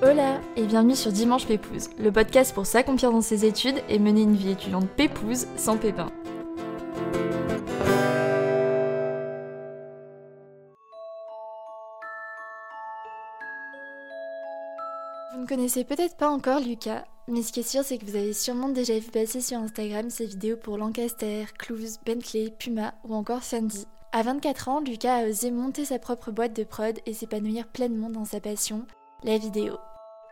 Hola et bienvenue sur Dimanche Pépouze, le podcast pour s'accomplir dans ses études et mener une vie étudiante pépouze sans pépin. Vous ne connaissez peut-être pas encore Lucas, mais ce qui est sûr c'est que vous avez sûrement déjà vu passer sur Instagram ses vidéos pour Lancaster, Clues, Bentley, Puma ou encore Sandy. À 24 ans, Lucas a osé monter sa propre boîte de prod et s'épanouir pleinement dans sa passion, la vidéo.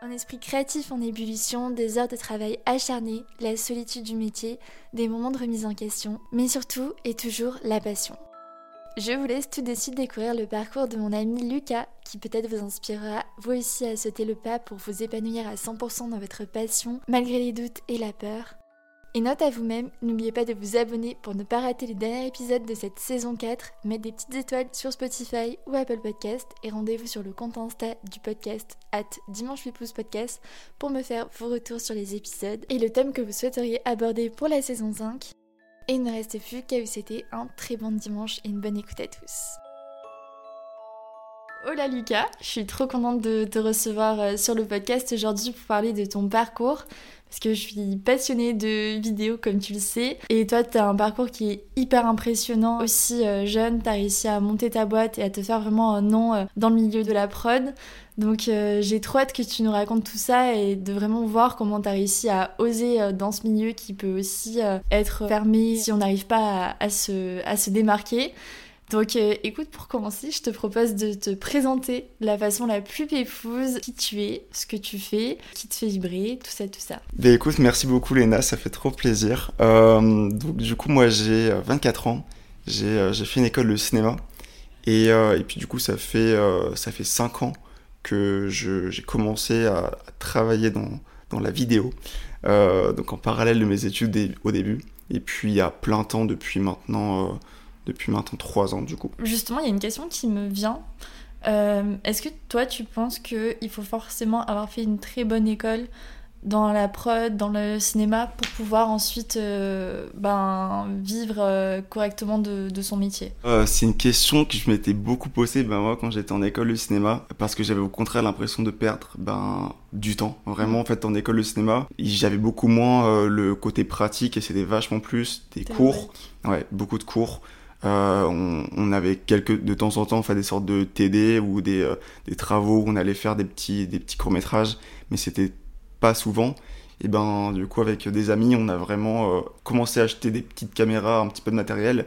Un esprit créatif en ébullition, des heures de travail acharnées, la solitude du métier, des moments de remise en question, mais surtout et toujours la passion. Je vous laisse tout de suite découvrir le parcours de mon ami Lucas, qui peut-être vous inspirera vous aussi à sauter le pas pour vous épanouir à 100% dans votre passion, malgré les doutes et la peur. Et note à vous-même, n'oubliez pas de vous abonner pour ne pas rater les derniers épisodes de cette saison 4, mettre des petites étoiles sur Spotify ou Apple Podcast et rendez-vous sur le compte Insta du podcast at Dimanche Podcast pour me faire vos retours sur les épisodes et le thème que vous souhaiteriez aborder pour la saison 5. Et il ne reste plus qu'à vous souhaiter un très bon dimanche et une bonne écoute à tous. Hola Lucas, je suis trop contente de te recevoir euh, sur le podcast aujourd'hui pour parler de ton parcours parce que je suis passionnée de vidéos comme tu le sais et toi tu as un parcours qui est hyper impressionnant aussi euh, jeune, tu as réussi à monter ta boîte et à te faire vraiment un nom euh, dans le milieu de la prod. Donc j'ai trop hâte que tu nous racontes tout ça et de vraiment voir comment tu as réussi à oser dans ce milieu qui peut aussi être fermé si on n'arrive pas à, se, à se démarquer. Donc euh, écoute, pour commencer, je te propose de te présenter de la façon la plus pépouse, qui tu es, ce que tu fais, qui te fait vibrer, tout ça, tout ça. Ben écoute, merci beaucoup Léna, ça fait trop plaisir. Euh, donc du coup, moi j'ai 24 euh, ans, j'ai fait une école de cinéma. Et, puis du coup, ça fait, ça fait 5 ans que j'ai commencé à, à, travailler dans, dans la vidéo. donc en parallèle de mes études au début. Et puis à plein temps depuis maintenant depuis maintenant trois ans du coup. Justement, il y a une question qui me vient. Euh, est-ce que toi, tu penses qu'il faut forcément avoir fait une très bonne école dans la prod, dans le cinéma, pour pouvoir ensuite euh, ben, vivre euh, correctement de, de, son métier? C'est une question que je m'étais beaucoup posée ben, moi, quand j'étais en école de cinéma, parce que j'avais au contraire l'impression de perdre ben, du temps. Vraiment, en fait, en école de cinéma, j'avais beaucoup moins le côté pratique et c'était vachement plus des cours. Ouais, beaucoup de cours. Euh, on, avait quelques de temps en temps fait des sortes de TD ou des, euh, des travaux où on allait faire des petits des petits courts métrages, mais c'était pas souvent. Et ben du coup avec des amis, on a vraiment euh, commencé à acheter des petites caméras, un petit peu de matériel.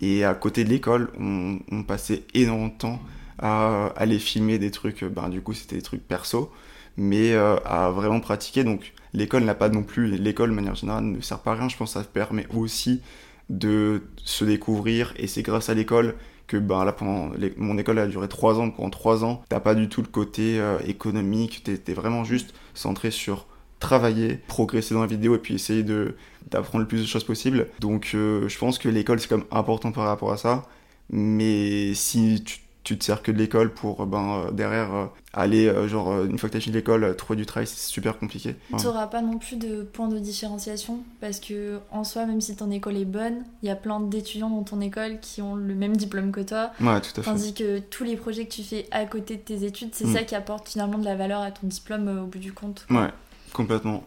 Et à côté de l'école, on, on, passait énormément de temps à aller filmer des trucs. Ben du coup c'était des trucs perso, mais à vraiment pratiquer. Donc l'école n'a pas non plus, l'école de manière générale ne sert pas à rien. Je pense que ça permet aussi de se découvrir. Et c'est grâce à l'école que ben là pendant mon école a duré trois ans. Pendant trois ans t'as pas du tout le côté euh, économique. T'es vraiment juste centré sur travailler progresser dans la vidéo et puis essayer de d'apprendre le plus de choses possible. Donc euh, je pense que l'école c'est comme important par rapport à ça. Mais si tu tu te sers que de l'école pour ben, euh, derrière euh, aller, euh, genre, une fois que tu as fini l'école, trouver du travail, c'est super compliqué. Tu n'auras pas non plus de point de différenciation parce que, en soi, même si ton école est bonne, il y a plein d'étudiants dans ton école qui ont le même diplôme que toi. Ouais, tout à fait. Tandis que tous les projets que tu fais à côté de tes études, c'est mm. ça qui apporte finalement de la valeur à ton diplôme au bout du compte. Ouais, complètement.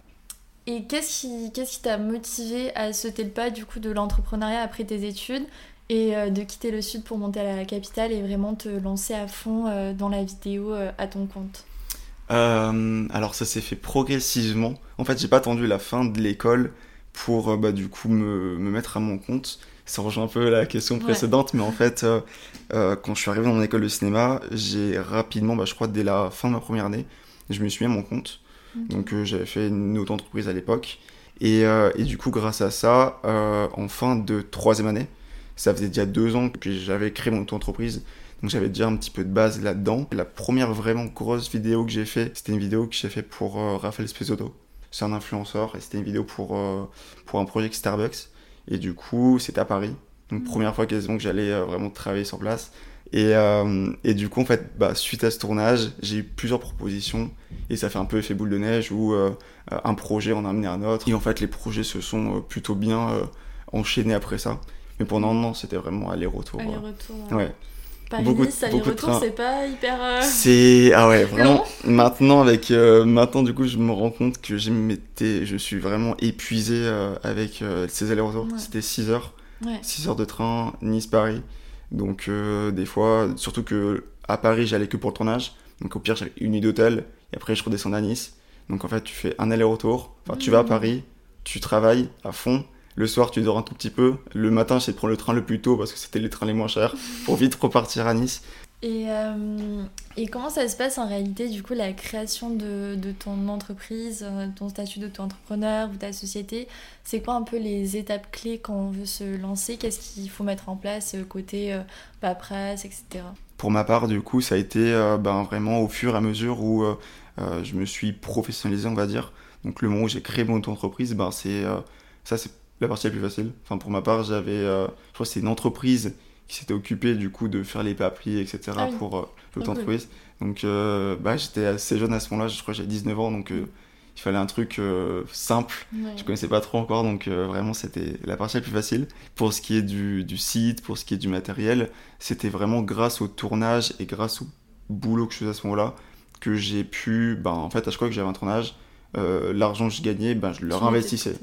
Et qu'est-ce qui qu'est-ce qui t'a motivé à sauter le pas du coup de l'entrepreneuriat après tes études? Et euh, de quitter le sud pour monter à la capitale et vraiment te lancer à fond euh, dans la vidéo euh, à ton compte Alors ça s'est fait progressivement. En fait, j'ai pas attendu la fin de l'école pour bah, du coup me, me, mettre à mon compte. Ça rejoint un peu la question précédente, mais en fait, quand je suis arrivé dans mon école de cinéma, j'ai rapidement, bah, je crois dès la fin de ma première année, je me suis mis à mon compte. Donc j'avais fait une auto-entreprise à l'époque. Et, et, du coup, grâce à ça, en fin de troisième année, ça faisait déjà deux ans que j'avais créé mon entreprise. Donc j'avais déjà un petit peu de base là-dedans. La première vraiment grosse vidéo que j'ai fait, c'était une vidéo que j'ai fait pour euh, Raphaël Spesotto. C'est un influenceur et c'était une vidéo pour, euh, pour un projet Starbucks. Et du coup, c'était à Paris. Donc mmh. première fois quasiment que j'allais euh, vraiment travailler sur place. Et, euh, et du coup, en fait, bah, suite à ce tournage, j'ai eu plusieurs propositions et ça fait un peu effet boule de neige où un projet en a amené un autre. Et en fait, les projets se sont plutôt bien enchaînés après ça. Mais pendant un an, c'était vraiment aller-retour. Aller-retour. ouais. Paris-Nice, aller-retour, c'est pas hyper. Euh, c'est. Ah ouais, vraiment. maintenant, avec. Euh, maintenant, du coup, je me rends compte que je suis vraiment épuisé euh, avec ces allers-retours. C'était 6 heures. 6 heures de train, Nice-Paris. Donc, des fois, surtout que à Paris, j'allais que pour le tournage. Donc, au pire, j'avais une nuit d'hôtel. Et après, je redescends à Nice. Donc, en fait, tu fais un aller-retour. Enfin, tu vas à mmh. Paris, tu travailles à fond le soir, tu dors un tout petit peu. Le matin, j'essaie de prendre le train le plus tôt parce que c'était les trains les moins chers pour vite repartir à Nice. Et, euh, et comment ça se passe en réalité, du coup, la création de, de ton entreprise, euh, ton statut d'auto-entrepreneur ou ta société? C'est quoi un peu les étapes clés quand on veut se lancer? Qu'est-ce qu'il faut mettre en place euh, côté paperasse, etc. Pour ma part, du coup, ça a été ben, vraiment au fur et à mesure où je me suis professionnalisé, on va dire. Donc, le moment où j'ai créé mon auto-entreprise, ben, c'est ça, c'est la partie la plus facile. Enfin, pour ma part, j'avais, euh, je crois que c'est une entreprise qui s'était occupée du coup de faire les papiers, etc. Ah pour euh, l'autre entreprise. Donc, euh, bah, j'étais assez jeune à ce moment-là, je crois que j'avais 19 ans, donc il fallait un truc simple. Je connaissais pas trop encore, donc vraiment c'était la partie la plus facile. Pour ce qui est du, du site, pour ce qui est du matériel, c'était vraiment grâce au tournage et grâce au boulot que je faisais à ce moment-là que j'ai pu, ben, en fait, à chaque fois que j'avais un tournage, euh, l'argent que je gagnais, ben, je le réinvestissais.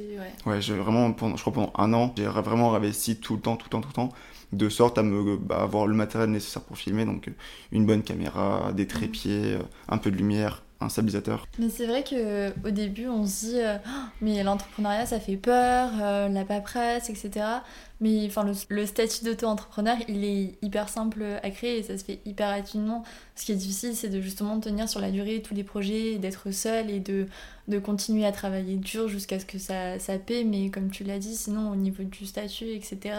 ouais, j'ai vraiment, pendant, je crois pendant un an, j'ai vraiment réinvesti tout le temps, tout le temps, tout le temps, de sorte à me bah, avoir le matériel nécessaire pour filmer, donc euh, une bonne caméra, des trépieds, euh, un peu de lumière, Mais c'est vrai que au début on se dit euh, oh, mais l'entrepreneuriat ça fait peur, euh, la paperasse, etc. Mais enfin le, statut d'auto-entrepreneur il est hyper simple à créer et ça se fait hyper rapidement. Ce qui est difficile c'est de justement tenir sur la durée tous les projets, d'être seul et de, de continuer à travailler dur jusqu'à ce que ça, ça paie. Mais comme tu l'as dit, sinon au niveau du statut, etc.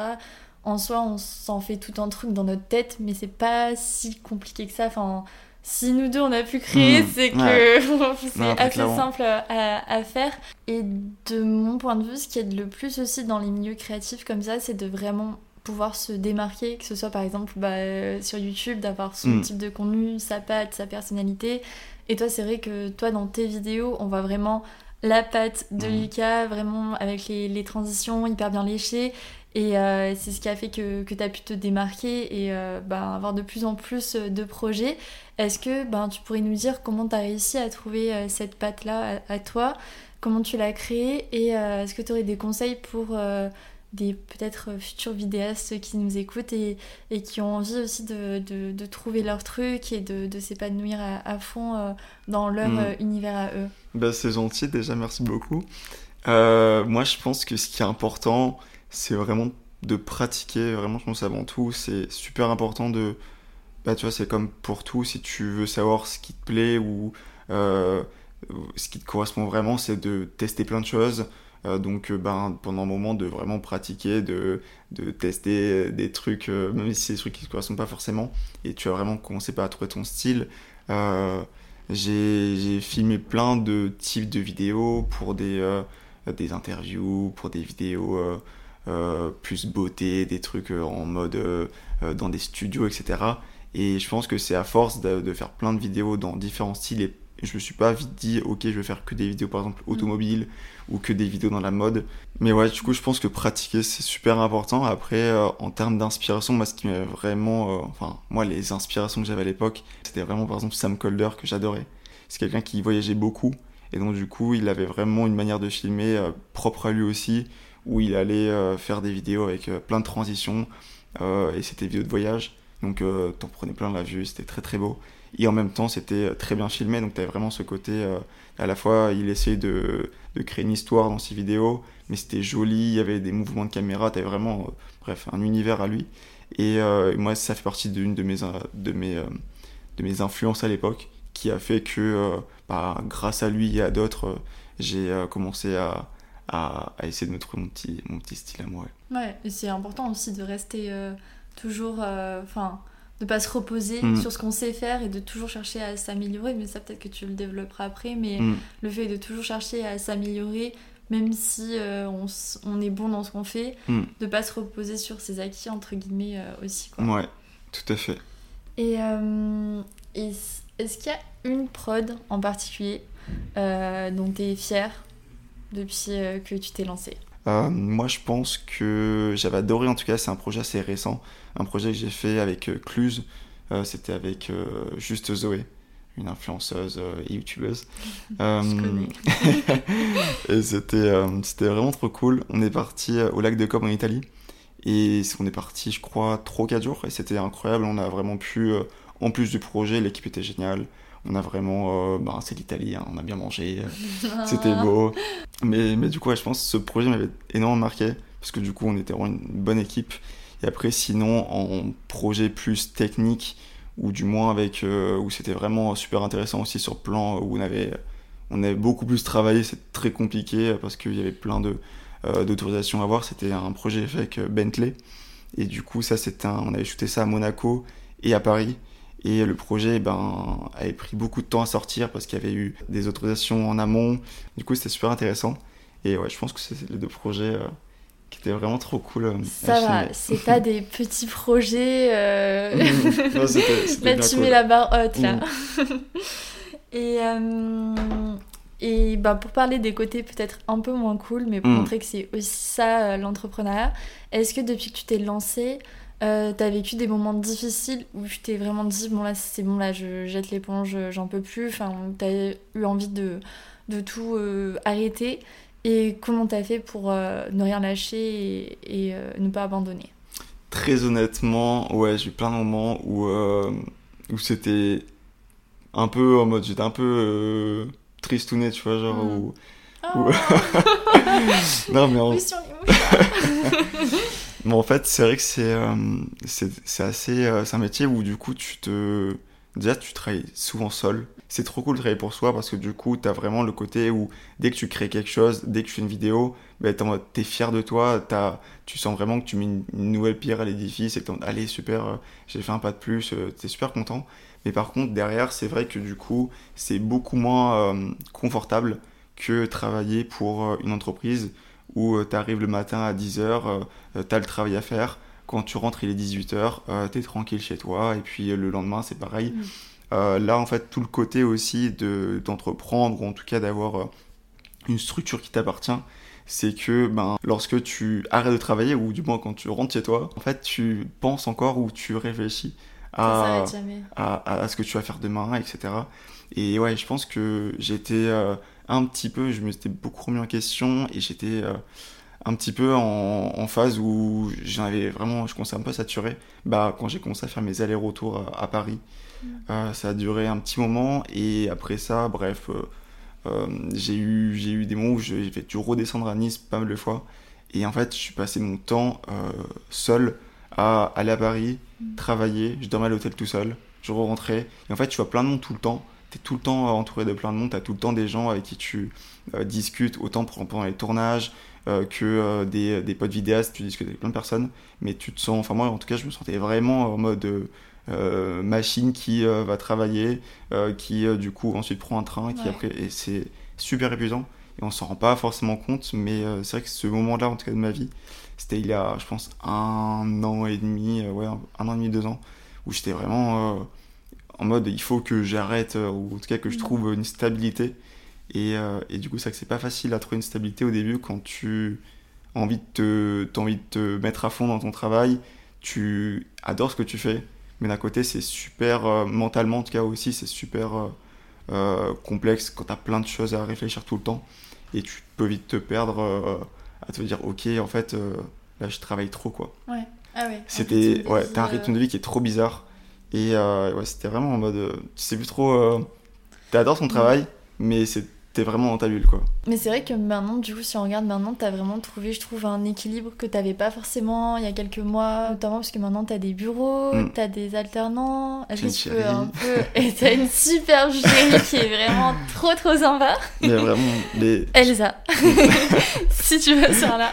En soi, on s'en fait tout un truc dans notre tête, mais c'est pas si compliqué que ça. Enfin, si nous deux on a pu créer, hmm. c'est que c'est assez simple à, faire. Et de mon point de vue, ce qui aide le plus aussi dans les milieux créatifs comme ça, c'est de vraiment pouvoir se démarquer, que ce soit par exemple bah, sur YouTube, d'avoir son hmm. type de contenu, sa patte, sa personnalité. Et toi, c'est vrai que toi, dans tes vidéos, on voit vraiment la patte de hmm. Lucas, vraiment avec les, les transitions hyper bien léchées. Et euh, c'est ce qui a fait que, que tu as pu te démarquer et euh, ben, avoir de plus en plus de projets. Est-ce que ben, tu pourrais nous dire comment tu as réussi à trouver euh, cette patte-là à, toi? Comment tu l'as créée? Et est-ce que tu aurais des conseils pour des peut-être futurs vidéastes qui nous écoutent et, et qui ont envie aussi de, de, de, trouver leur truc et de, de s'épanouir à, fond dans leur hmm. univers à eux? Bah, C'est gentil déjà, merci beaucoup. moi je pense que ce qui est important c'est vraiment de pratiquer, vraiment je pense avant tout, c'est super important de... Bah tu vois, c'est comme pour tout, si tu veux savoir ce qui te plaît ou euh, ce qui te correspond vraiment, c'est de tester plein de choses. Euh, donc ben, pendant un moment de vraiment pratiquer, de, de tester des trucs, euh, même si c'est des trucs qui ne te correspondent pas forcément, et tu as vraiment commencé par trouver ton style. j'ai filmé plein de types de vidéos pour des, des interviews, pour des vidéos euh, plus beauté, des trucs euh, en mode euh, dans des studios, etc. Et je pense que c'est à force de, faire plein de vidéos dans différents styles et je me suis pas vite dit ok je vais faire que des vidéos par exemple mm. automobiles ou que des vidéos dans la mode mais ouais du coup je pense que pratiquer c'est super important après en termes d'inspiration moi ce qui m'a vraiment enfin moi les inspirations que j'avais à l'époque c'était vraiment par exemple Sam Colder que j'adorais c'est quelqu'un qui voyageait beaucoup et donc du coup il avait vraiment une manière de filmer propre à lui aussi où il allait euh, faire des vidéos avec euh, plein de transitions euh, et c'était vidéos de voyage. Donc t'en prenais plein la vue, c'était très très beau. Et en même temps, c'était très bien filmé, donc t'avais vraiment ce côté. à la fois, il essayait de, de, créer une histoire dans ses vidéos, mais c'était joli, il y avait des mouvements de caméra, t'avais vraiment, bref, un univers à lui. Et moi, ça fait partie d'une de mes, de, mes, de mes influences à l'époque, qui a fait que, bah, grâce à lui et à d'autres, j'ai commencé à, à, essayer de me trouver mon petit, mon petit style à moi. Ouais, et c'est important aussi de rester euh, toujours. Euh, enfin. de pas se reposer mm. sur ce qu'on sait faire et de toujours chercher à s'améliorer. Mais ça, peut-être que tu le développeras après. Mais mm. le fait de toujours chercher à s'améliorer, même si euh, on, on, est bon dans ce qu'on fait, mm. de pas se reposer sur ses acquis, entre guillemets, aussi. Quoi. Ouais, tout à fait. Et, est-ce qu'il y a une prod en particulier dont tu es fier depuis que tu t'es lancé moi, je pense que j'avais adoré, en tout cas, c'est un projet assez récent, un projet que j'ai fait avec Cluse, c'était avec juste Zoé une influenceuse euh, et youtubeuse. Euh, et c'était euh, c'était vraiment trop cool. On est parti au lac de Comme en Italie. Et on est parti, je crois, 3-4 jours. Et c'était incroyable. On a vraiment pu, en plus du projet, l'équipe était géniale. On a vraiment. bah, c'est l'Italie, hein, on a bien mangé. c'était beau. Mais, mais du coup, je pense que ce projet m'avait énormément marqué. Parce que du coup, on était vraiment une bonne équipe. Et après, sinon, en projet plus technique, ou du moins avec euh, où c'était vraiment super intéressant aussi sur plan où on avait on avait beaucoup plus travaillé c'est très compliqué parce qu'il y avait plein de euh, d'autorisations à voir c'était un projet fait avec Bentley et du coup ça c'était on avait shooté ça à Monaco et à Paris et le projet ben avait pris beaucoup de temps à sortir parce qu'il y avait eu des autorisations en amont du coup c'était super intéressant et ouais je pense que c'est les deux projets euh, qui était vraiment trop cool. Euh, ça va, c'est pas des petits projets. Euh... Mmh. non, là, tu mets la barre haute, là. Mmh. et euh, et bah, pour parler des côtés peut-être un peu moins cool, mais pour mmh. montrer que c'est aussi ça l'entrepreneuriat, est-ce que depuis que tu t'es lancé, euh, t'as vécu des moments difficiles où tu t'es vraiment dit bon là c'est bon là je jette l'éponge j'en peux plus enfin t'as eu envie de, de tout arrêter et comment t'as fait pour euh, ne rien lâcher et, euh, ne pas abandonner? Très honnêtement, ouais, j'ai eu plein de moments où, euh, où c'était un peu en mode, j'étais un peu tristouné, tu vois, genre mm. où... Oh. non mais en... mais en fait, c'est vrai que c'est c'est assez c'est un métier où du coup tu te déjà tu travailles souvent seul c'est trop cool de travailler pour soi parce que du coup, tu as vraiment le côté où dès que tu crées quelque chose, dès que tu fais une vidéo, ben, tu es fier de toi, tu sens vraiment que tu mets une, nouvelle pierre à l'édifice et que allez, super, euh, j'ai fait un pas de plus, euh, tu es super content. Mais par contre, derrière, c'est vrai que du coup, c'est beaucoup moins euh, confortable que travailler pour une entreprise où tu arrives le matin à 10h, tu as le travail à faire. Quand tu rentres, il est 18h, tu es tranquille chez toi, et puis le lendemain, c'est pareil. Mm. Euh, là, en fait, tout le côté aussi d'entreprendre, ou en tout cas d'avoir euh, une structure qui t'appartient, c'est que ben, lorsque tu arrêtes de travailler, ou du moins quand tu rentres chez toi, en fait, tu penses encore ou tu réfléchis à, à, ce que tu vas faire demain, etc. Et ouais, je pense que j'étais euh, un petit peu, je me suis beaucoup remis en question et j'étais un petit peu en, phase où j'en avais vraiment, je commençais un peu à saturer. Bah, quand j'ai commencé à faire mes allers-retours à Paris, euh, ça a duré un petit moment et après ça, bref, euh, euh, j'ai eu, j'ai eu des moments où j'ai dû redescendre à Nice pas mal de fois. Et en fait, je suis passé mon temps seul à aller à Paris, mm. travailler. Je dormais à l'hôtel tout seul. Je rentrais. Et en fait, tu vois plein de monde tout le temps. Tu es tout le temps entouré de plein de monde. Tu as tout le temps des gens avec qui tu discutes, autant pendant les tournages que des, des potes vidéastes. Tu discutes avec plein de personnes. Mais tu te sens. Enfin, moi, en tout cas, je me sentais vraiment en mode euh, machine qui euh, va travailler, euh, qui du coup ensuite prend un train, qui après et c'est super épuisant et on s'en rend pas forcément compte, mais c'est vrai que ce moment-là en tout cas de ma vie, c'était il y a je pense un an et demi, ouais un, an et demi deux ans, où j'étais vraiment en mode il faut que j'arrête ou en tout cas que je trouve une stabilité. Et, et du coup c'est que c'est pas facile à trouver une stabilité au début quand tu as envie de te, as envie de te mettre à fond dans ton travail, tu adores ce que tu fais mais d'un côté c'est super euh, mentalement en tout cas aussi c'est super euh, euh, complexe quand tu as plein de choses à réfléchir tout le temps. Et tu peux vite te perdre à te dire ok en fait là je travaille trop quoi. Ouais. Ah ouais. C'était ouais t'as un rythme de vie qui est trop bizarre et ouais c'était vraiment en mode tu sais plus trop t'adores ton travail mais c'est t'es vraiment dans ta bulle quoi. Mais c'est vrai que maintenant, du coup, si on regarde maintenant, t'as vraiment trouvé, je trouve, un équilibre que t'avais pas forcément il y a quelques mois, notamment parce que maintenant t'as des bureaux, mm. t'as des alternants. Est-ce que tu peux un peu. Et t'as une super chérie qui est vraiment trop trop sympa. Mais vraiment, les... Elsa, si tu veux sur là,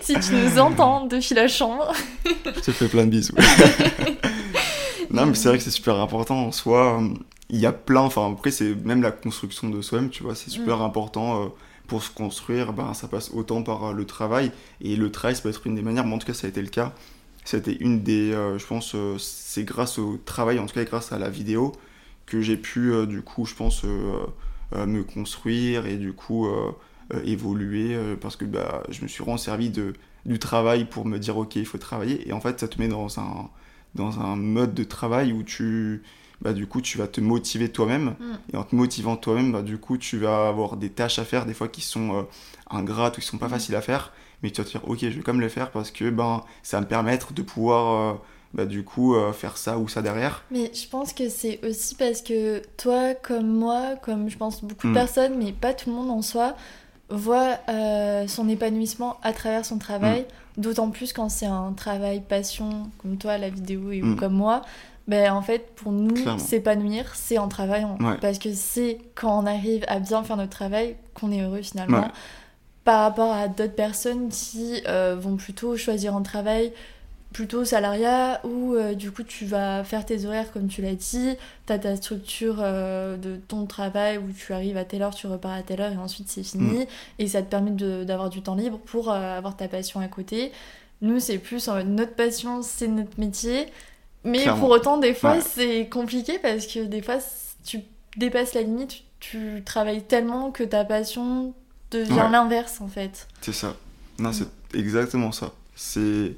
si tu nous entends depuis la chambre. je te fais plein de bisous. Non, mais c'est vrai que c'est super important. En soi il y a plein, enfin après c'est même la construction de soi-même, tu vois, c'est super mm. important euh, pour se construire, ben, ça passe autant par euh, le travail, et le travail ça peut être une des manières, mais en tout cas ça a été le cas, c'était une des, je pense, c'est grâce au travail, en tout cas grâce à la vidéo, que j'ai pu, du coup, je pense, me construire et du coup évoluer parce que bah, je me suis vraiment servi de, du travail pour me dire ok il faut travailler. Et en fait ça te met dans un, dans un mode de travail où tu bah, du coup, tu vas te motiver toi-même. Mm. Et en te motivant toi-même, bah, du coup, tu vas avoir des tâches à faire, des fois qui sont euh, ingrates ou qui sont pas mm. faciles à faire. Mais tu vas te dire, ok, je vais quand même les faire parce que ben, ça va me permettre de pouvoir, euh, bah, du coup, euh, faire ça ou ça derrière. Mais je pense que c'est aussi parce que toi, comme moi, comme je pense beaucoup de mm. personnes, mais pas tout le monde en soi, voit son épanouissement à travers son travail. D'autant plus quand c'est un travail passion, comme toi, la vidéo, et ou comme moi ben, en fait, pour nous, s'épanouir, c'est en travaillant. Parce que c'est quand on arrive à bien faire notre travail qu'on est heureux finalement. Par rapport à d'autres personnes qui euh, vont plutôt choisir un travail plutôt salariat où euh, du coup tu vas faire tes horaires comme tu l'as dit, tu as ta structure euh, de ton travail où tu arrives à telle heure, tu repars à telle heure et ensuite c'est fini. Mm. Et ça te permet d'avoir du temps libre pour avoir ta passion à côté. Nous, c'est plus notre passion, c'est notre métier. Mais pour autant, des fois, c'est compliqué parce que des fois, tu dépasses la limite, tu, travailles tellement que ta passion devient l'inverse en fait. C'est ça. Non, c'est exactement ça. C'est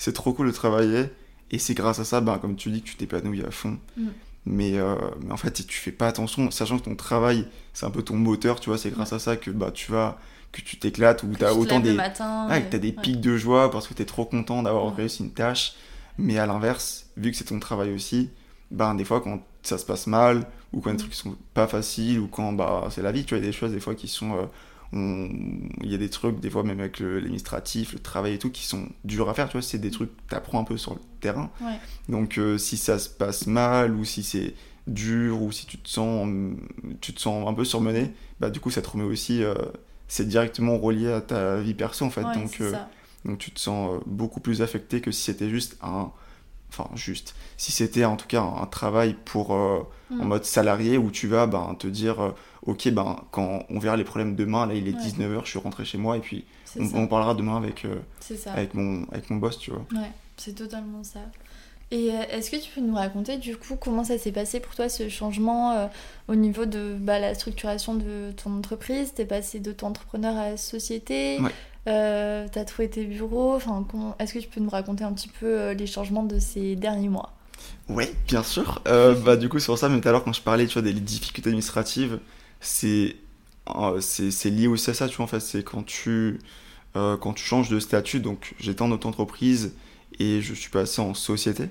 c'est trop cool de travailler et c'est grâce à ça, ben, comme tu dis, que tu t'épanouis à fond. Mm. Mais, euh, mais, en fait, si tu fais pas attention, sachant que ton travail, c'est un peu ton moteur, tu vois, c'est grâce à ça que bah, tu vas que tu t'éclates ou tu as autant des, matin, as des pics de joie parce que tu es trop content d'avoir réussi une tâche. Mais à l'inverse, vu que c'est ton travail aussi, ben des fois quand ça se passe mal, ou quand les mm. trucs sont pas faciles, ou quand bah, c'est la vie, tu vois, il y a des choses des fois qui sont... Euh, il y a des trucs, des fois même avec l'administratif, le, travail et tout, qui sont durs à faire, tu vois, c'est des trucs que tu apprends un peu sur le terrain. Donc euh, si ça se passe mal, ou si c'est dur, ou si tu te sens, tu te sens un peu surmené, bah du coup ça te remet aussi... Euh, c'est directement relié à ta vie perso en fait. donc, donc tu te sens euh, beaucoup plus affecté que si c'était juste un... Enfin, juste. Si c'était en tout cas un, travail pour... Euh, en mm. mode salarié où tu vas ben, te dire... Euh, ok, ben, quand on verra les problèmes demain, là il est 19h, je suis rentré chez moi et puis on, parlera demain avec, avec, mon, avec mon boss, tu vois. Ouais, c'est totalement ça. Et est-ce que tu peux nous raconter du coup comment ça s'est passé pour toi ce changement au niveau de bah, la structuration de ton entreprise? T'es passé d'auto-entrepreneur à société? Ouais. Euh, t'as trouvé tes bureaux. Enfin, est-ce que tu peux nous raconter un petit peu euh, les changements de ces derniers mois? Oui, bien sûr. Euh, bah, du coup, sur ça, mais tout à l'heure, quand je parlais tu vois, des difficultés administratives, c'est c'est lié aussi à ça, tu vois, en. C'est quand tu, quand tu changes de statut, donc j'étais en auto-entreprise et je suis passé en société.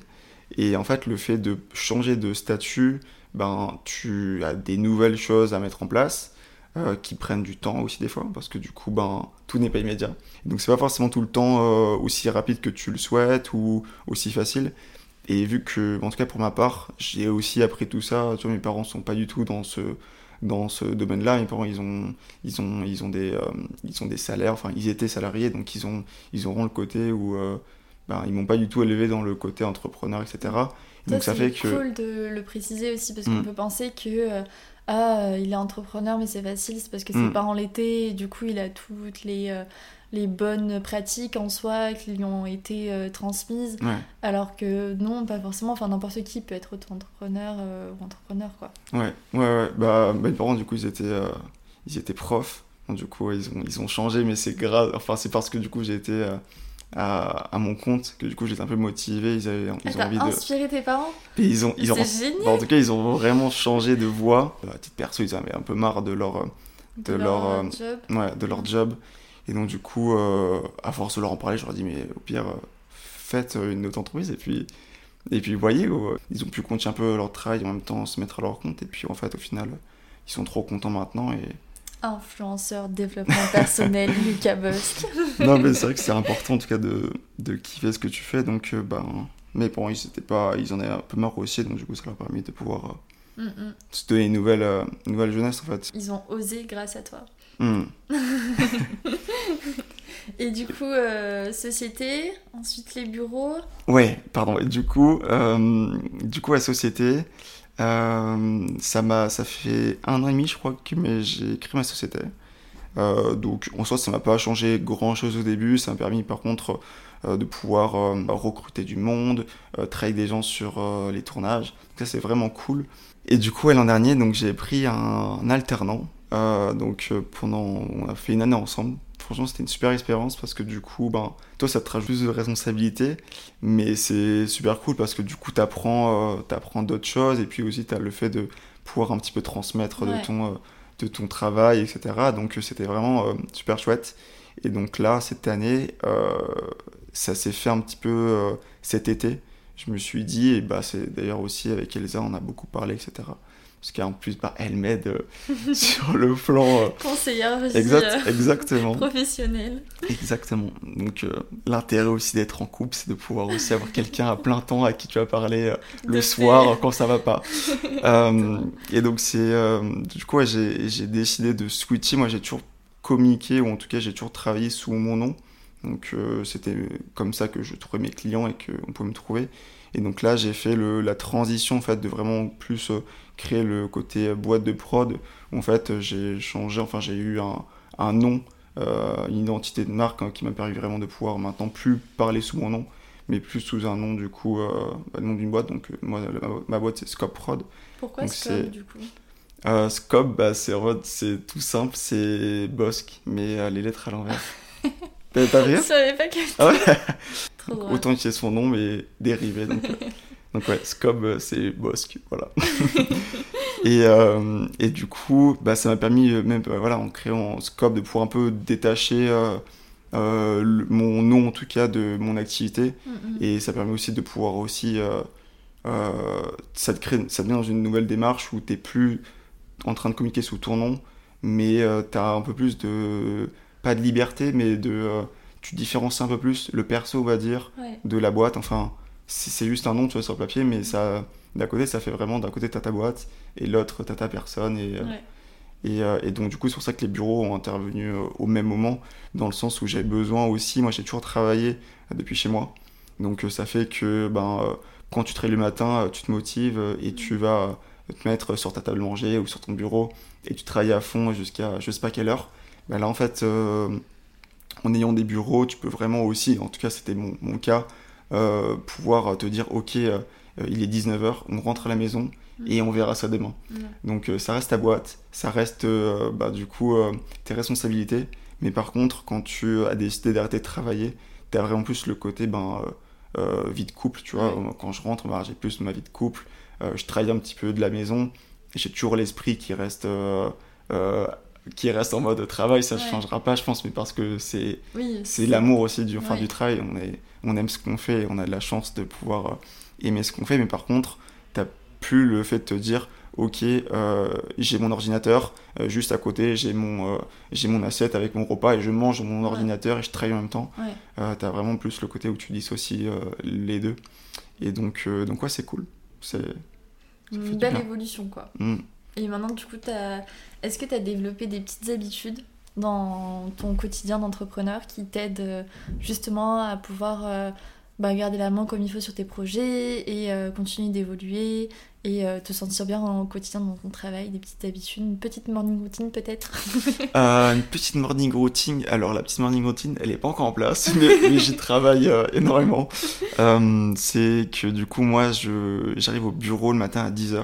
Et en fait, le fait de changer de statut, ben, tu as des nouvelles choses à mettre en place. Euh, qui prennent du temps aussi des fois, parce que du coup, ben, tout n'est pas immédiat. Donc c'est pas forcément tout le temps euh, aussi rapide que tu le souhaites ou aussi facile. Et vu que, en tout cas pour ma part, j'ai aussi appris tout ça, mes parents sont pas du tout dans ce dans ce domaine-là. Mes parents, ils ont, ils ont, ils ont des, euh, ils ont des salaires. Enfin, ils étaient salariés, donc ils ont, ils auront le côté où, ben, ils m'ont pas du tout élevé dans le côté entrepreneur, etc. donc ça fait que. C'est cool de le préciser aussi parce qu'on mm. peut penser que ah, il est entrepreneur, mais c'est facile, c'est parce que ses mm. parents l'étaient, et du coup, il a toutes les, euh, les bonnes pratiques en soi qui lui ont été euh, transmises. Alors que non, pas forcément. Enfin, n'importe qui peut être auto-entrepreneur euh, ou entrepreneur, quoi. Ouais, ouais, ouais. Bah, mes parents, du coup, ils étaient, ils étaient profs. du coup, ils ont, ils ont changé, mais c'est grave. Enfin, c'est parce que du coup, j'ai été à, mon compte que du coup j'étais un peu motivé. Ils avaient ils ont envie inspiré tes parents et ils ont ils ont en tout cas ils ont vraiment changé de voie. À titre perso ils avaient un peu marre de leur de, leur, euh, job. ouais de leur job. Et donc du coup euh, à force de leur en parler je leur ai dit mais au pire euh, faites une autre entreprise. Et puis et puis vous voyez ils ont pu continuer un peu leur travail en même temps se mettre à leur compte. Et puis en fait au final ils sont trop contents maintenant. Et Influenceur développement personnel, Lucas Bosque. non, mais c'est vrai que c'est important en tout cas de, de kiffer ce que tu fais. Donc, euh, ben, mais bon, ils, étaient pas, ils en avaient un peu marre aussi, donc du coup, ça leur a permis de pouvoir euh, mm, mm. se donner une nouvelle, euh, nouvelle jeunesse en fait. Ils ont osé grâce à toi. Mm. Et du coup, société, ensuite les bureaux. Ouais, pardon. Et du coup, du coup, la société, euh, ça, m'a, ça fait un an et demi, je crois, que j'ai créé ma société. donc en soi, ça m'a pas changé grand chose au début. Ça m'a permis par contre de pouvoir recruter du monde, travailler des gens sur les tournages. Donc ça, c'est vraiment cool. Et du coup, l'an dernier, donc j'ai pris un, alternant. donc pendant, on a fait une année ensemble franchement, c'était une super expérience parce que du coup, ben, toi, ça te rajoute plus de responsabilités, mais c'est super cool parce que du coup, tu apprends, euh, d'autres choses et puis aussi, tu as le fait de pouvoir un petit peu transmettre de, ton, euh, de ton travail, etc. Donc, euh, c'était vraiment super chouette. Et donc là, cette année, ça s'est fait un petit peu cet été. Je me suis dit, et bah, c'est d'ailleurs aussi avec Elsa, on a beaucoup parlé, etc parce qu'en plus bah, elle m'aide euh, sur le plan euh, conseillère aussi, exact, euh, exactement. professionnelle. Exactement. Donc l'intérêt aussi d'être en couple c'est de pouvoir aussi avoir quelqu'un à plein temps à qui tu vas parler le soir quand ça va pas. Et donc c'est du coup j'ai décidé de switcher. Moi j'ai toujours communiqué ou en tout cas j'ai toujours travaillé sous mon nom. Donc c'était comme ça que je trouvais mes clients et qu'on pouvait me trouver et donc là, j'ai fait le, la transition en fait de vraiment plus créer le côté boîte de prod. Où, en fait, j'ai changé, enfin, j'ai eu un, un nom, euh, une identité de marque hein, qui m'a permis vraiment de pouvoir maintenant plus parler sous mon nom, mais plus sous un nom, du coup, euh, bah, nom d'une boîte. Donc, euh, moi, ma, boîte, c'est Scope Prod. Pourquoi Scope, du coup? Euh, Scope, bah, c'est tout simple, c'est Bosque, mais les lettres à l'envers. T'avais pas rire? Je savais pas que ah ouais? Autant utiliser son nom, mais dérivé. Donc, donc ouais, Scob, euh, c'est Bosque, voilà. et, euh, et du coup, bah, ça m'a permis, euh, même voilà, en créant Scob, de pouvoir un peu détacher mon nom, en tout cas, de mon activité. Mm-hmm. Et ça permet aussi de pouvoir aussi... ça, te crée, ça devient dans une nouvelle démarche où tu n'es plus en train de communiquer sous ton nom, mais tu as un peu plus de... Pas de liberté, mais de... tu différencies un peu plus le perso, on va dire, de la boîte. Enfin c'est juste un nom, tu vois, sur le papier, mais ça, d'un côté, ça fait vraiment, d'un côté, t'as ta boîte, et l'autre, t'as ta personne, et, euh, et, euh, et, donc, du coup, c'est pour ça que les bureaux ont intervenu euh, au même moment, dans le sens où j'ai besoin aussi, moi, j'ai toujours travaillé depuis chez moi, donc ça fait que, ben, quand tu te réveilles le matin, tu te motives, et tu vas te mettre sur ta table manger, ou sur ton bureau, et tu travailles à fond jusqu'à je sais pas quelle heure, ben là, en fait, en ayant des bureaux, tu peux vraiment aussi, en tout cas, c'était mon, mon cas, euh, pouvoir te dire ok euh, il est 19h, on rentre à la maison et on verra ça demain. Donc euh, ça reste ta boîte, ça reste bah, du coup tes responsabilités, mais par contre quand tu as décidé d'arrêter de travailler, tu as vraiment plus le côté ben, vie de couple, tu vois, quand je rentre bah, j'ai plus ma vie de couple, je travaille un petit peu de la maison, et j'ai toujours l'esprit qui reste qui reste en mode travail, ça ne changera pas, je pense, mais parce que c'est c'est l'amour aussi du, enfin, du travail. On, est, on aime ce qu'on fait et on a de la chance de pouvoir euh, aimer ce qu'on fait, mais par contre, tu n'as plus le fait de te dire ok, euh, j'ai mon ordinateur, euh, juste à côté, j'ai mon, j'ai mon assiette avec mon repas et je mange mon ordinateur et je travaille en même temps. tu as vraiment plus le côté où tu dissocies les deux. Et donc, donc ouais, c'est cool. C'est une belle évolution, quoi. Mm. Et maintenant, du coup, est-ce que tu as développé des petites habitudes dans ton quotidien d'entrepreneur qui t'aident euh, justement à pouvoir euh, bah, garder la main comme il faut sur tes projets et euh, continuer d'évoluer et te sentir bien au quotidien dans ton travail, des petites habitudes, une petite morning routine peut-être? Une petite morning routine, alors la petite morning routine, elle n'est pas encore en place, mais, j'y travaille énormément. c'est que du coup, moi, j'arrive au bureau le matin à 10h.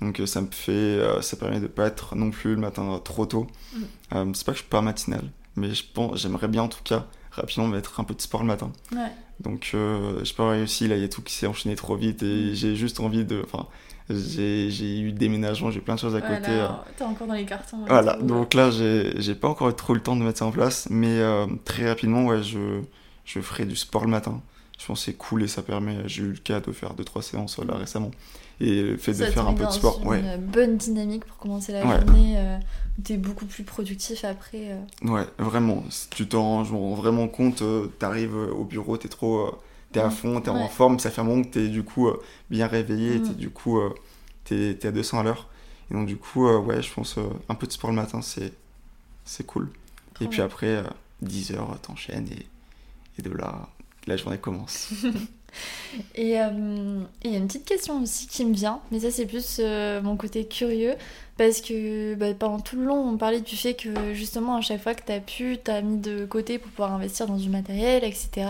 Donc euh, ça me fait, euh, ça permet de pas être non plus le matin trop tôt. Mm. Euh, c'est pas que je suis pas matinal, mais je pense, j'aimerais bien en tout cas rapidement mettre un peu de sport le matin. Ouais. Donc euh, je pas réussi, là il y a tout qui s'est enchaîné trop vite et mm. j'ai juste envie de, enfin j'ai eu déménagement, j'ai plein de choses à côté. T'es encore dans les cartons. Voilà, donc là j'ai pas encore eu trop le temps de mettre ça en place, mais très rapidement ouais je je ferai du sport le matin. Je pense que c'est cool et ça permet, j'ai eu le cas de faire 2-3 séances là mm. récemment et le fait de faire un peu de sport. Ouais. Une bonne dynamique pour commencer la journée. Euh, tu es beaucoup plus productif après. Euh. Ouais, vraiment. Si tu t'en rends vraiment compte, euh, tu arrives au bureau, tu es trop. T'es à fond, t'es es en forme, ça fait un moment que t'es du coup bien réveillé, mm. du coup t'es es à 200 à l'heure. Et donc du coup, ouais, je pense un peu de sport le matin, c'est c'est cool. et puis après, 10 heures, t'enchaînes et, et de là, la journée commence. Et il y a une petite question aussi qui me vient, mais ça c'est plus mon côté curieux, parce que bah, pendant tout le long on parlait du fait que justement à chaque fois que tu pu, tu mis de côté pour pouvoir investir dans du matériel, etc.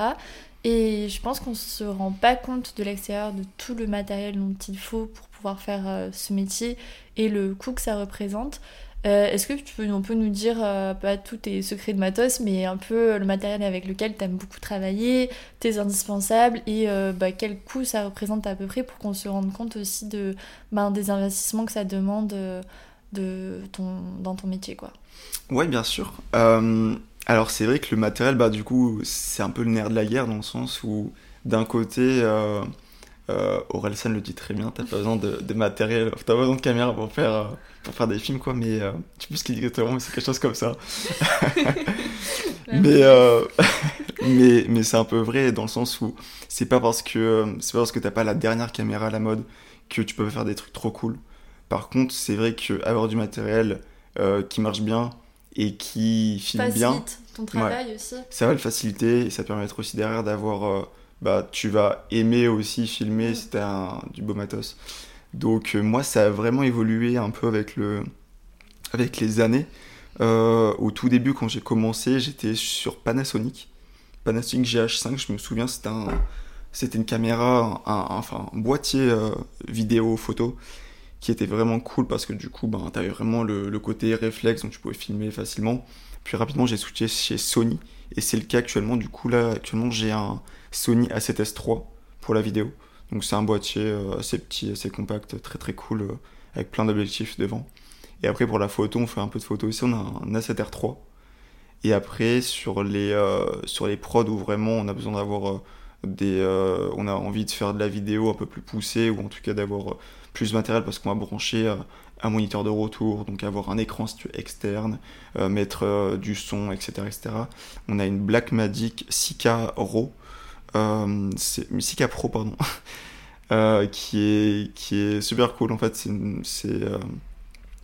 Et je pense qu'on se rend pas compte de l'extérieur de tout le matériel dont il faut pour pouvoir faire euh, ce métier et le coût que ça représente. Euh, est-ce que tu peux, nous dire, euh, pas tous tes secrets de matos, mais un peu le matériel avec lequel tu aimes beaucoup travailler, tes indispensables et bah, quel coût ça représente à peu près pour qu'on se rende compte aussi de, ben, des investissements que ça demande de ton, dans ton métier quoi? Oui, bien sûr. alors c'est vrai que le matériel, bah, du coup, c'est un peu le nerf de la guerre dans le sens où d'un côté euh, Orelsan le dit très bien, t'as pas besoin de, de matériel, t'as pas besoin de caméra pour faire, euh, pour faire des films, quoi, mais euh, je sais plus ce qu'il dit exactement, mais c'est quelque chose comme ça. mais euh, mais, mais c'est un peu vrai dans le sens où c'est pas parce que c'est pas parce que t'as pas la dernière caméra à la mode que tu peux faire des trucs trop cool. Par contre, c'est vrai que avoir du matériel qui marche bien et qui filme Facilite bien, ton travail aussi. Ça va le faciliter et ça te permettre aussi derrière d'avoir bah, tu vas aimer aussi filmer si t'as du beau matos. Donc euh, moi, ça a vraiment évolué un peu avec, le, avec les années. Euh, au tout début, quand j'ai commencé, j'étais sur Panasonic. Panasonic GH5, je me souviens, c'était un, c'était une caméra, un, enfin un boîtier euh, vidéo photo qui était vraiment cool parce que du coup, ben, t'avais vraiment le, le, côté réflexe, donc tu pouvais filmer facilement. Puis rapidement, j'ai switché chez Sony et c'est le cas actuellement. Du coup, là, actuellement, j'ai un Sony A7S3 pour la vidéo. Donc c'est un boîtier euh, assez petit, assez compact, très très cool, euh, avec plein d'objectifs devant. Et après pour la photo, on fait un peu de photo ici, on a un A7R3. Et après sur les, euh, sur les prods où vraiment on a besoin d'avoir des... on a envie de faire de la vidéo un peu plus poussée, ou en tout cas d'avoir plus de matériel parce qu'on va brancher un moniteur de retour, donc avoir un écran externe, mettre du son, etc., etc. On a une Blackmagic 6K RAW euh, c'est Musica Pro, pardon, euh, qui, est, qui est super cool. En fait, c'est une, euh,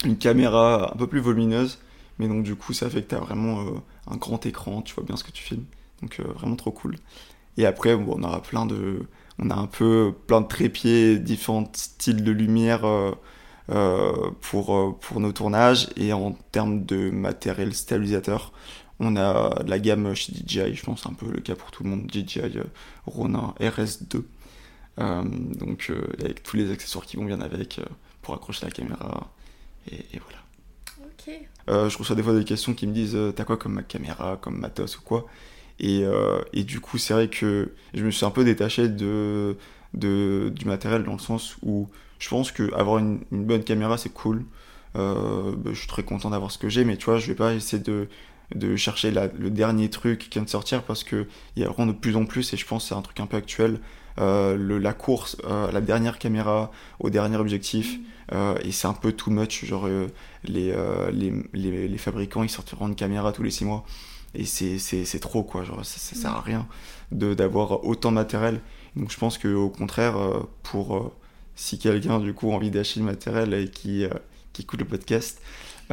une, caméra un peu plus volumineuse, mais donc du coup, ça fait que tu as vraiment un grand écran, tu vois bien ce que tu filmes. Donc vraiment trop cool. Et après, bon, on aura plein de. On a un peu plein de trépieds, différents styles de lumière pour, pour nos tournages. Et en termes de matériel stabilisateur, on a la gamme chez DJI, je pense un peu le cas pour tout le monde, DJI euh, Ronin RS2. Euh, donc euh, avec tous les accessoires qui vont bien avec pour accrocher la caméra. Et, voilà. je reçois des fois des questions qui me disent T'as quoi comme ma caméra, comme matos ou quoi? Et, du coup, c'est vrai que je me suis un peu détaché de, du matériel dans le sens où je pense qu'avoir une, une bonne caméra, c'est cool. Bah, je suis très content d'avoir ce que j'ai, mais tu vois, je vais pas essayer de, de chercher le dernier truc qui vient de sortir parce qu'il y a vraiment de plus en plus, et je pense que c'est un truc un peu actuel, euh, le, la course euh, la dernière caméra, au dernier objectif, euh, et c'est un peu too much, genre les, les, les, fabricants ils sortiront une caméra tous les 6 mois, et c'est trop quoi, genre ça, ça sert à rien d'avoir autant de matériel. Donc je pense qu'au contraire, pour si quelqu'un du coup a envie d'acheter le matériel et qui, qui écoute le podcast,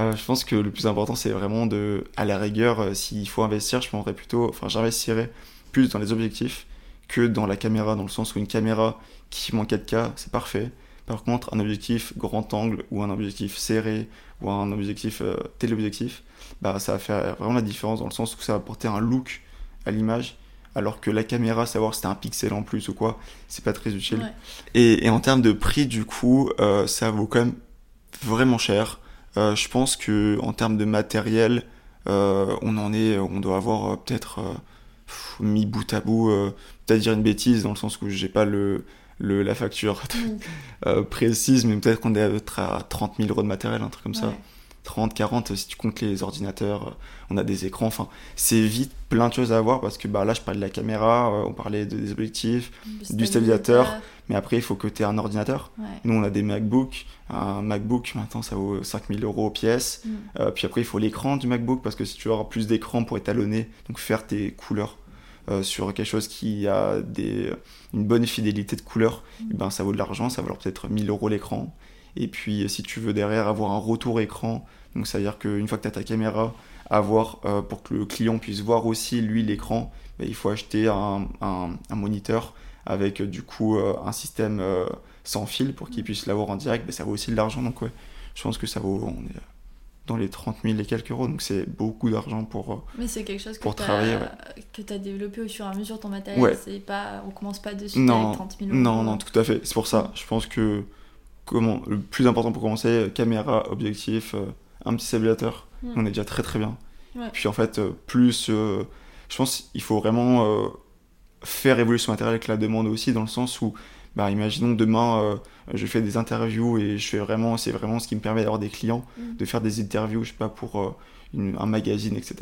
euh, je pense que le plus important, c'est vraiment de, à la rigueur, euh, s'il faut investir, je prendrais plutôt, enfin, j'investirais plus dans les objectifs que dans la caméra, dans le sens où une caméra qui en 4K, c'est parfait. Par contre, un objectif grand angle ou un objectif serré ou un objectif euh, téléobjectif, bah, ça va faire vraiment la différence dans le sens où ça va apporter un look à l'image alors que la caméra, savoir si c'est un pixel en plus ou quoi, c'est pas très utile. Et, en termes de prix, du coup, ça vaut quand même vraiment cher. Euh, je pense que en termes de matériel, euh, on en est, on doit avoir euh, peut-être mis bout à bout, peut-être dire une bêtise dans le sens où j'ai pas le, le, la facture mm. précise, mais peut-être qu'on est à 30 000 euros de matériel, un truc comme ça. 30, 40 si tu comptes les ordinateurs, on a des écrans, enfin c'est vite plein de choses à voir parce que bah, là je parlais de la caméra, on parlait des objectifs, du stabilisateur, mais après il faut que tu aies un ordinateur. Nous on a des MacBooks, un MacBook maintenant ça vaut 5000 euros pièce, mm. euh, puis après il faut l'écran du MacBook parce que si tu veux avoir plus d'écran pour étalonner, donc faire tes couleurs euh, sur quelque chose qui a des, une bonne fidélité de couleurs, mm. eh ben, ça vaut de l'argent, ça vaut peut-être 1000 euros l'écran. Et puis si tu veux derrière avoir un retour écran, donc ça veut dire qu'une fois que tu as ta caméra, avoir euh, pour que le client puisse voir aussi lui l'écran, ben, il faut acheter un, un, un moniteur avec du coup un système sans fil pour qu'ils puissent l'avoir en direct, ben, ça vaut aussi de l'argent. Donc ouais, je pense que ça vaut, on est dans les 30 000 et quelques euros, donc c'est beaucoup d'argent pour, Mais c'est quelque chose pour que travailler. tu as développé au fur et à mesure ton matériel, Ouais. c'est pas, on commence pas dessus Non, avec 30 000 euros. Non, non, tout à fait. C'est pour ça. Je pense que comment, le plus important pour commencer, euh, caméra, objectif, euh, un petit stabilisateur, Mm. on est déjà très très bien. Ouais. Puis en fait, euh, plus, euh, je pense qu'il faut vraiment euh, faire évoluer son matériel avec la demande aussi, dans le sens où, bah, imaginons demain, euh, je fais des interviews et je fais vraiment, c'est vraiment ce qui me permet d'avoir des clients, Mm. de faire des interviews, je sais pas, pour une- un magazine, etc.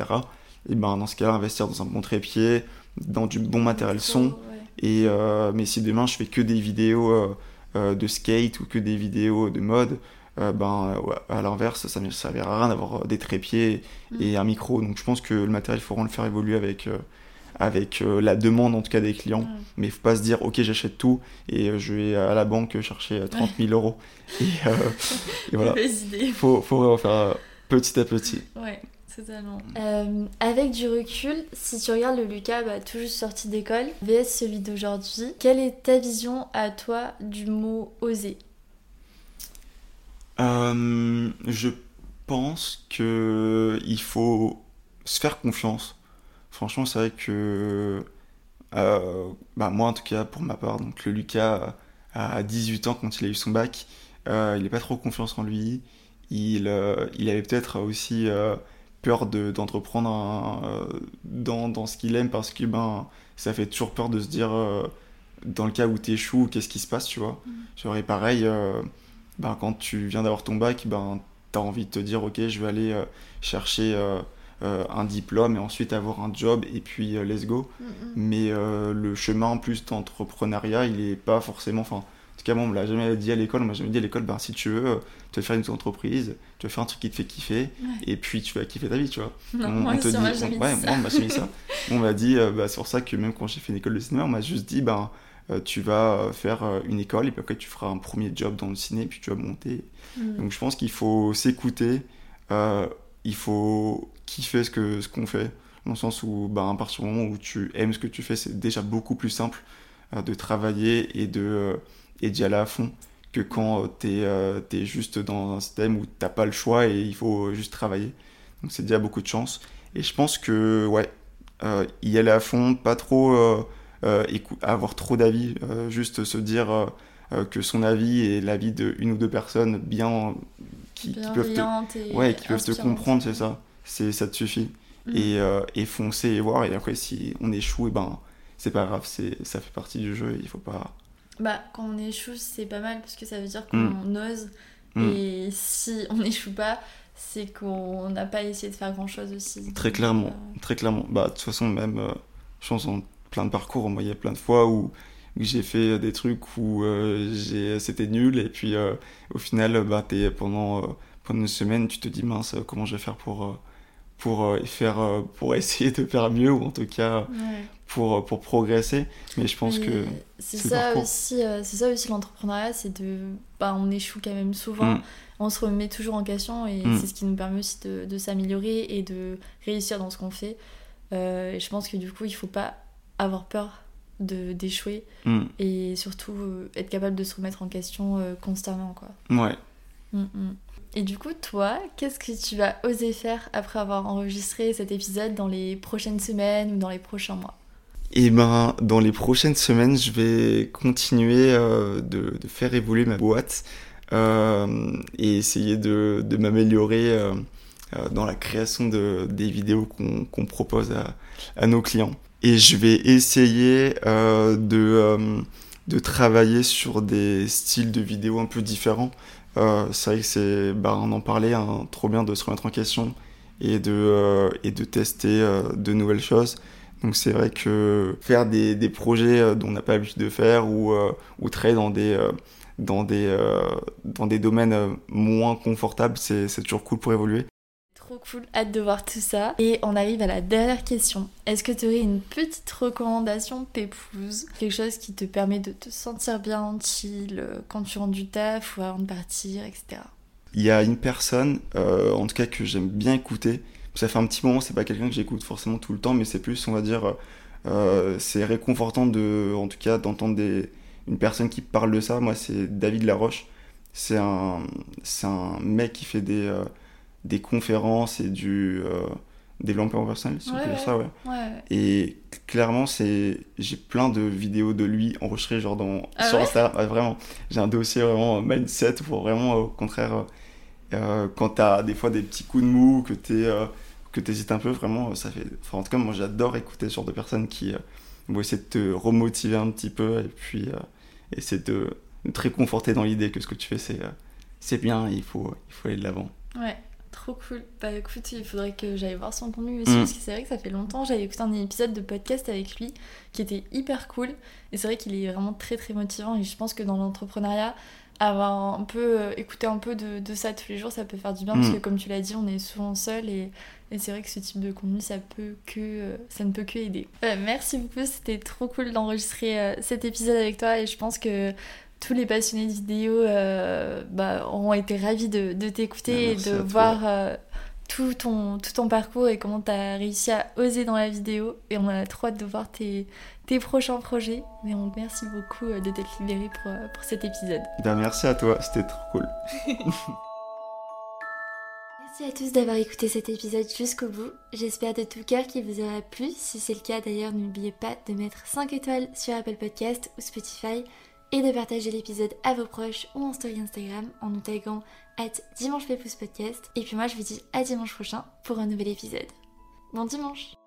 Et ben dans ce cas-là, investir dans un bon trépied, dans du bon matériel son. Ouais. Et, mais si demain je fais que des vidéos de skate ou que des vidéos de mode, euh, ben, ouais, à l'inverse, ça ne servira à rien d'avoir euh, des trépieds et un micro. Donc je pense que le matériel, il faut vraiment le faire évoluer avec, euh, avec euh, la demande en tout cas des clients. Ouais. Mais il faut pas se dire, ok, j'achète tout et euh, je vais à la banque chercher euh, 30 000 euros. Et, euh, et voilà, il faut, faut vraiment faire euh, petit à petit. Ouais, totalement. Euh, avec du recul, si tu regardes le Lucas bah, tout juste sorti d'école, VS celui d'aujourd'hui, quelle est ta vision à toi du mot oser Euh, je pense que il faut se faire confiance. Franchement, c'est vrai que euh, bah, moi, en tout cas, pour ma part, donc le Lucas à 18 ans quand il a eu son bac, euh, il n'est pas trop confiance en lui. Il, euh, il avait peut-être aussi euh, peur de, d'entreprendre un- euh, dans, dans ce qu'il aime parce que ben ça fait toujours peur de se dire euh, dans le cas où tu échoues, qu'est-ce qui se passe, tu vois. Genre, et pareil, euh, ben, quand tu viens d'avoir ton bac, ben, tu as envie de te dire, ok, je vais aller chercher un diplôme et ensuite avoir un job et puis let's go. Mais euh, le chemin en plus d'entrepreneuriat, il est pas forcément. En tout cas, moi, on me l'a jamais dit à l'école. On m'a jamais dit à l'école, ben, si tu veux, euh, tu vas faire une entreprise, tu vas faire un truc qui te fait kiffer et puis tu vas kiffer ta vie, tu vois. Non, on, moi on te dit, on ouais, moi, on m'a jamais dit ça. On m'a dit, euh, bah, c'est pour ça que même quand j'ai fait une école de cinéma, on m'a juste dit, ben, euh, tu vas faire euh, une école et puis après tu feras un premier job dans le ciné, puis tu vas monter. Mm. Donc je pense qu'il faut s'écouter, il faut kiffer ce que ce qu'on fait, dans le sens où, ben, à partir du moment où tu aimes ce que tu fais, c'est déjà beaucoup plus simple de travailler et de et d'y aller à fond que quand tu es, juste dans un système où t'as pas le choix et il faut juste travailler. Donc c'est déjà beaucoup de chance. Et je pense que, ouais, euh, y aller à fond, pas trop euh, euh, avoir trop d'avis, euh, juste se dire euh, euh, que son avis est l'avis de une ou deux personnes bien qui, qui peuvent te, et ouais, qui peuvent te comprendre, c'est ça. C'est ça te suffit. Mm. Et, euh, et foncer et voir. Et après, si on échoue, et ben c'est pas grave, ça fait partie du jeu. Il faut pas. Bah, quand on échoue, c'est pas mal parce que ça veut dire qu'on Mm. ose. Mm. Et si on n'échoue pas, c'est qu'on n'a pas essayé de faire grand chose aussi. Très clairement, euh, très clairement. Bah, de toute façon, même, euh, je pense en plein de parcours, moi, il y a plein de fois où, où j'ai fait des trucs où euh, c'était nul, et puis euh, au final, bah, pendant, euh, pendant une semaine, tu te dis, mince, euh, comment je vais faire pour, euh, pour, euh, faire, euh, pour essayer de faire mieux, ou en tout cas, ouais. pour, euh, pour progresser. Mais je pense que. c'est ça aussi euh, c'est ça aussi l'entrepreneuriat c'est de bah on échoue quand même souvent Mm. on se remet toujours en question et Mm. c'est ce qui nous permet aussi de, de s'améliorer et de réussir dans ce qu'on fait Euh, et je pense que du coup il faut pas avoir peur de d'échouer Mm. et surtout euh, être capable de se remettre en question euh, constamment quoi Ouais. Et du coup, toi, qu'est-ce que tu vas oser faire après avoir enregistré cet épisode dans les prochaines semaines ou dans les prochains mois? Et ben, dans les prochaines semaines, je vais continuer euh, de, faire évoluer ma boîte euh, et essayer de, m'améliorer euh, dans la création de, des vidéos qu'on propose à, nos clients. Et je vais essayer de travailler sur des styles de vidéos un peu différents. Euh, c'est vrai que c'est, bah, on en parlait, hein, trop bien de se remettre en question et de, euh, et de tester euh, de nouvelles choses. Donc c'est vrai que faire des, des projets euh, dont on n'a pas l'habitude de faire ou, euh, ou travailler dans des, euh, dans des, dans des domaines moins confortables, c'est toujours cool pour évoluer. Trop cool, hâte de voir tout ça. Et on arrive à la dernière question. Est-ce que tu aurais une petite recommandation pépouse Quelque chose qui te permet de te sentir bien, chill, euh, quand tu rentres du taf ou avant de partir, etc. Il y a une personne, euh, en tout cas que j'aime bien écouter. Ça fait un petit moment, c'est pas quelqu'un que j'écoute forcément tout le temps, mais c'est plus, on va dire, c'est réconfortant de, en tout cas, d'entendre une personne qui parle de ça. Moi, c'est David Laroche. C'est un, c'est un mec qui fait des, des conférences et du développement personnel, si ouais, ça, ouais. Et clairement, c'est j'ai plein de vidéos de lui enregistrées genre dans ah sur Instagram. vraiment, j'ai un dossier vraiment mindset pour vraiment au contraire euh, quand t'as des fois des petits coups de mou que t'es euh, que t'hésites un peu, vraiment, ça fait. Enfin, en tout cas, moi, j'adore écouter ce genre de personnes qui euh, vont essayer de te remotiver un petit peu et puis euh, essayer de, te réconforter dans l'idée que ce que tu fais, c'est c'est bien, il faut il faut aller de l'avant. Ouais. Trop cool. Bah écoute, il faudrait que j'aille voir son contenu aussi, mm. parce que c'est vrai que ça fait longtemps. J'avais écouté un épisode de podcast avec lui qui était hyper cool. Et c'est vrai qu'il est vraiment très très motivant. Et je pense que dans l'entrepreneuriat, avoir un peu euh, écouter un peu de, de, ça tous les jours, ça peut faire du bien. Parce mm. que comme tu l'as dit, on est souvent seul. Et, et c'est vrai que ce type de contenu, ça, peut que, euh, ça ne peut que aider. Euh, merci beaucoup, c'était trop cool d'enregistrer cet épisode avec toi. Et je pense que tous les passionnés de vidéo euh, bah, auront été ravis de, t'écouter bah, et de voir euh, tout, ton, tout ton parcours et comment tu as réussi à oser dans la vidéo. Et on a trop hâte de voir tes, tes prochains projets. Mais on merci beaucoup euh, de t'être libéré pour, pour cet épisode. Ben, merci à toi, c'était trop cool. Merci à tous d'avoir écouté cet épisode jusqu'au bout. J'espère de tout cœur qu'il vous aura plu. Si c'est le cas d'ailleurs, n'oubliez pas de mettre 5 étoiles sur Apple Podcast ou Spotify et de partager l'épisode à vos proches ou en story Instagram en nous taguant at dimanche. Et puis moi je vous dis à dimanche prochain pour un nouvel épisode. Bon dimanche